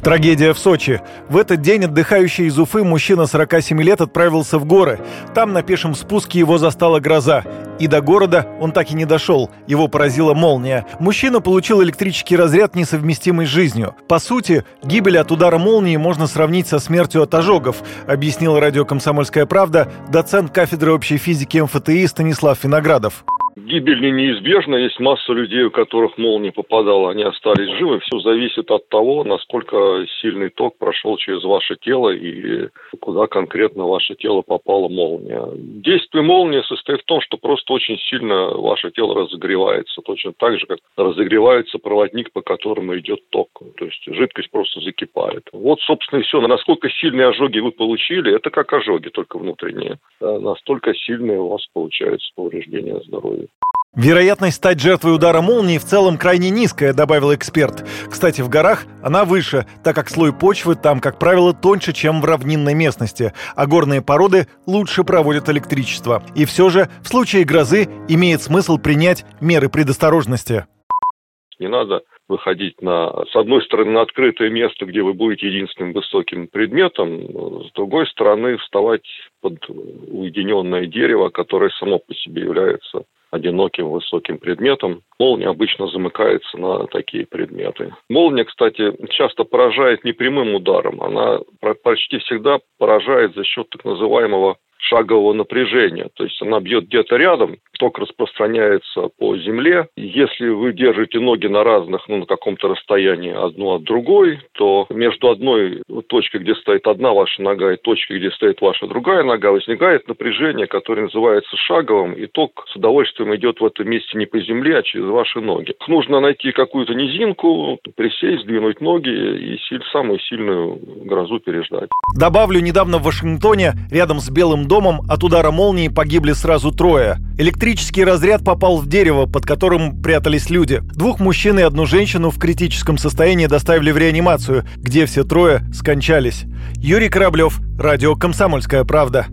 Трагедия в Сочи. В этот день отдыхающий из Уфы мужчина 47 лет отправился в горы. Там на пешем спуске его застала гроза. И до города он так и не дошел. Его поразила молния. Мужчина получил электрический разряд, несовместимый с жизнью. По сути, гибель от удара молнии можно сравнить со смертью от ожогов, объяснил радио «Комсомольская правда» доцент кафедры общей физики МФТИ Станислав Виноградов. Гибель не неизбежна, есть масса людей, у которых молния попадала, они остались живы. Все зависит от того, насколько сильный ток прошел через ваше тело и куда конкретно ваше тело попала молния. Действие молнии состоит в том, что просто очень сильно ваше тело разогревается, точно так же, как разогревается проводник, по которому идет ток. То есть жидкость просто закипает. Вот, собственно, и все. Насколько сильные ожоги вы получили, это как ожоги, только внутренние. Настолько сильные у вас получаются повреждения здоровья. Вероятность стать жертвой удара молнии в целом крайне низкая, добавил эксперт. Кстати, в горах она выше, так как слой почвы там, как правило, тоньше, чем в равнинной местности, а горные породы лучше проводят электричество. И все же, в случае грозы имеет смысл принять меры предосторожности. Не надо выходить на, с одной стороны, на открытое место, где вы будете единственным высоким предметом, с другой стороны, вставать под уединенное дерево, которое само по себе является одиноким высоким предметом. Молния обычно замыкается на такие предметы. Молния, кстати, часто поражает не прямым ударом, она почти всегда поражает за счет так называемого шагового напряжения. То есть она бьет где-то рядом, ток распространяется по земле. Если вы держите ноги на разных, ну, на каком-то расстоянии одну от другой, то между одной точкой, где стоит одна ваша нога, и точкой, где стоит ваша другая нога, возникает напряжение, которое называется шаговым, и ток с удовольствием идет в этом месте не по земле, а через ваши ноги. Нужно найти какую-то низинку, присесть, сдвинуть ноги и самую сильную грозу переждать. Добавлю, недавно в Вашингтоне, рядом с Белым домом, от удара молнии погибли сразу трое. Электрический разряд попал в дерево, под которым прятались люди. Двух мужчин и одну женщину в критическом состоянии доставили в реанимацию, где все трое скончались. Юрий Кораблев, радио «Комсомольская правда».